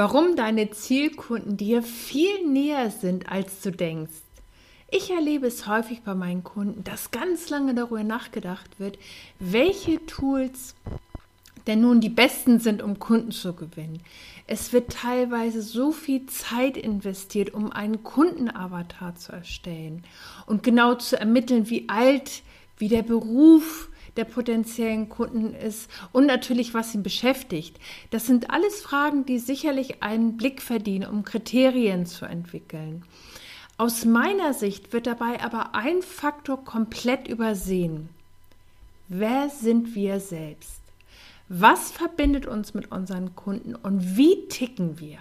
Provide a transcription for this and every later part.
Warum deine Zielkunden dir viel näher sind, als du denkst. Ich erlebe es häufig bei meinen Kunden, dass ganz lange darüber nachgedacht wird, welche Tools denn nun die besten sind, um Kunden zu gewinnen. Es wird teilweise so viel Zeit investiert, um einen Kundenavatar zu erstellen und genau zu ermitteln, wie alt, wie der Beruf, der potenziellen Kunden ist und natürlich, was ihn beschäftigt. Das sind alles Fragen, die sicherlich einen Blick verdienen, um Kriterien zu entwickeln. Aus meiner Sicht wird dabei aber ein Faktor komplett übersehen. Wer sind wir selbst? Was verbindet uns mit unseren Kunden und wie ticken wir?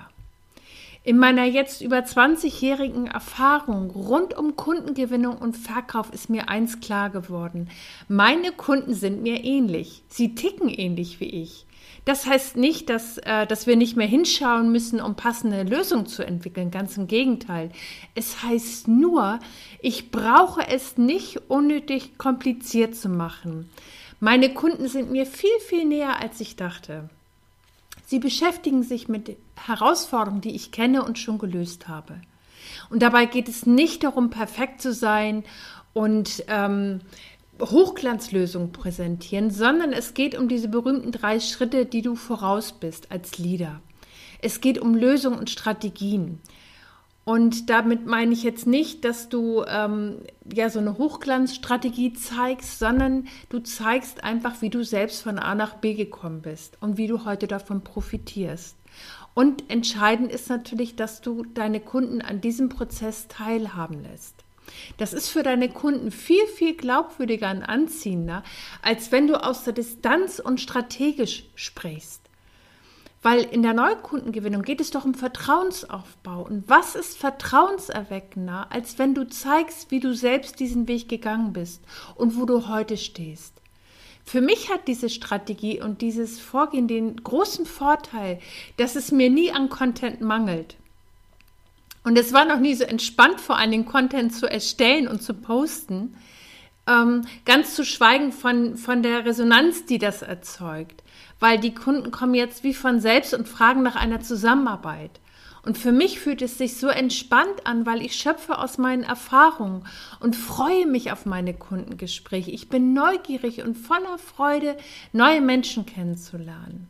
In meiner jetzt über 20-jährigen Erfahrung rund um Kundengewinnung und Verkauf ist mir eins klar geworden. Meine Kunden sind mir ähnlich. Sie ticken ähnlich wie ich. Das heißt nicht, dass, äh, dass wir nicht mehr hinschauen müssen, um passende Lösungen zu entwickeln. Ganz im Gegenteil. Es heißt nur, ich brauche es nicht unnötig kompliziert zu machen. Meine Kunden sind mir viel, viel näher, als ich dachte. Sie beschäftigen sich mit Herausforderungen, die ich kenne und schon gelöst habe. Und dabei geht es nicht darum, perfekt zu sein und ähm, Hochglanzlösungen präsentieren, sondern es geht um diese berühmten drei Schritte, die du voraus bist als Leader. Es geht um Lösungen und Strategien. Und damit meine ich jetzt nicht, dass du ähm, ja so eine Hochglanzstrategie zeigst, sondern du zeigst einfach, wie du selbst von A nach B gekommen bist und wie du heute davon profitierst. Und entscheidend ist natürlich, dass du deine Kunden an diesem Prozess teilhaben lässt. Das ist für deine Kunden viel, viel glaubwürdiger und anziehender, als wenn du aus der Distanz und strategisch sprichst. Weil in der Neukundengewinnung geht es doch um Vertrauensaufbau. Und was ist vertrauenserweckender, als wenn du zeigst, wie du selbst diesen Weg gegangen bist und wo du heute stehst? Für mich hat diese Strategie und dieses Vorgehen den großen Vorteil, dass es mir nie an Content mangelt. Und es war noch nie so entspannt, vor allem den Content zu erstellen und zu posten, ähm, ganz zu schweigen von, von der Resonanz, die das erzeugt weil die Kunden kommen jetzt wie von selbst und fragen nach einer Zusammenarbeit. Und für mich fühlt es sich so entspannt an, weil ich schöpfe aus meinen Erfahrungen und freue mich auf meine Kundengespräche. Ich bin neugierig und voller Freude, neue Menschen kennenzulernen.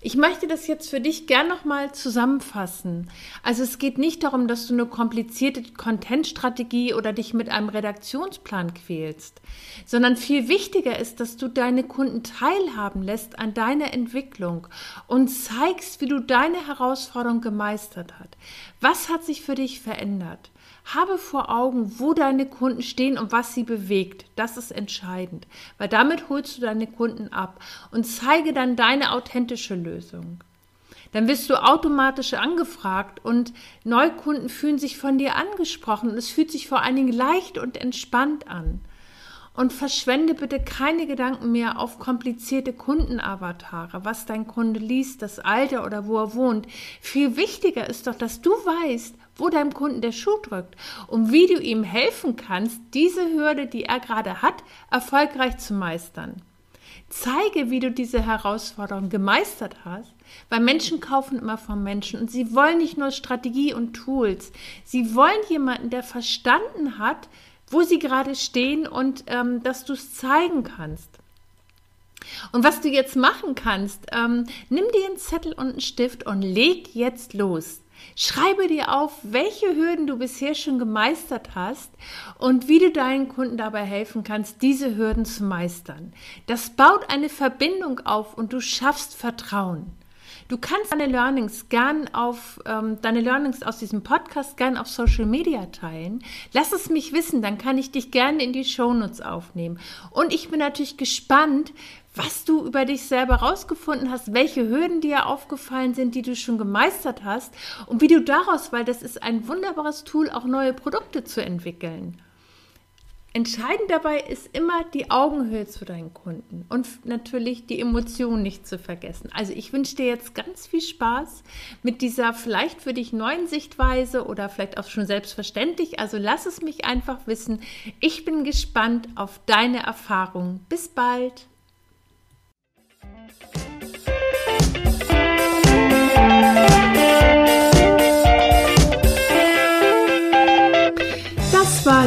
Ich möchte das jetzt für dich gern nochmal zusammenfassen. Also es geht nicht darum, dass du eine komplizierte Contentstrategie oder dich mit einem Redaktionsplan quälst, sondern viel wichtiger ist, dass du deine Kunden teilhaben lässt an deiner Entwicklung und zeigst, wie du deine Herausforderung gemeistert hast. Was hat sich für dich verändert? Habe vor Augen, wo deine Kunden stehen und was sie bewegt. Das ist entscheidend, weil damit holst du deine Kunden ab und zeige dann deine authentische Lösung. Dann wirst du automatisch angefragt und Neukunden fühlen sich von dir angesprochen es fühlt sich vor allen Dingen leicht und entspannt an. Und verschwende bitte keine Gedanken mehr auf komplizierte Kundenavatare, was dein Kunde liest, das Alter oder wo er wohnt. Viel wichtiger ist doch, dass du weißt, wo deinem Kunden der Schuh drückt und wie du ihm helfen kannst, diese Hürde, die er gerade hat, erfolgreich zu meistern. Zeige, wie du diese Herausforderung gemeistert hast, weil Menschen kaufen immer von Menschen und sie wollen nicht nur Strategie und Tools, sie wollen jemanden, der verstanden hat, wo sie gerade stehen und ähm, dass du es zeigen kannst. Und was du jetzt machen kannst, ähm, nimm dir einen Zettel und einen Stift und leg jetzt los. Schreibe dir auf, welche Hürden du bisher schon gemeistert hast und wie du deinen Kunden dabei helfen kannst, diese Hürden zu meistern. Das baut eine Verbindung auf und du schaffst Vertrauen. Du kannst deine Learnings gern auf ähm, deine Learnings aus diesem Podcast gern auf Social Media teilen. Lass es mich wissen, dann kann ich dich gerne in die Shownotes aufnehmen. Und ich bin natürlich gespannt, was du über dich selber rausgefunden hast, welche Hürden dir aufgefallen sind, die du schon gemeistert hast und wie du daraus, weil das ist ein wunderbares Tool, auch neue Produkte zu entwickeln. Entscheidend dabei ist immer die Augenhöhe zu deinen Kunden und natürlich die Emotionen nicht zu vergessen. Also ich wünsche dir jetzt ganz viel Spaß mit dieser vielleicht für dich neuen Sichtweise oder vielleicht auch schon selbstverständlich. Also lass es mich einfach wissen. Ich bin gespannt auf deine Erfahrungen. Bis bald.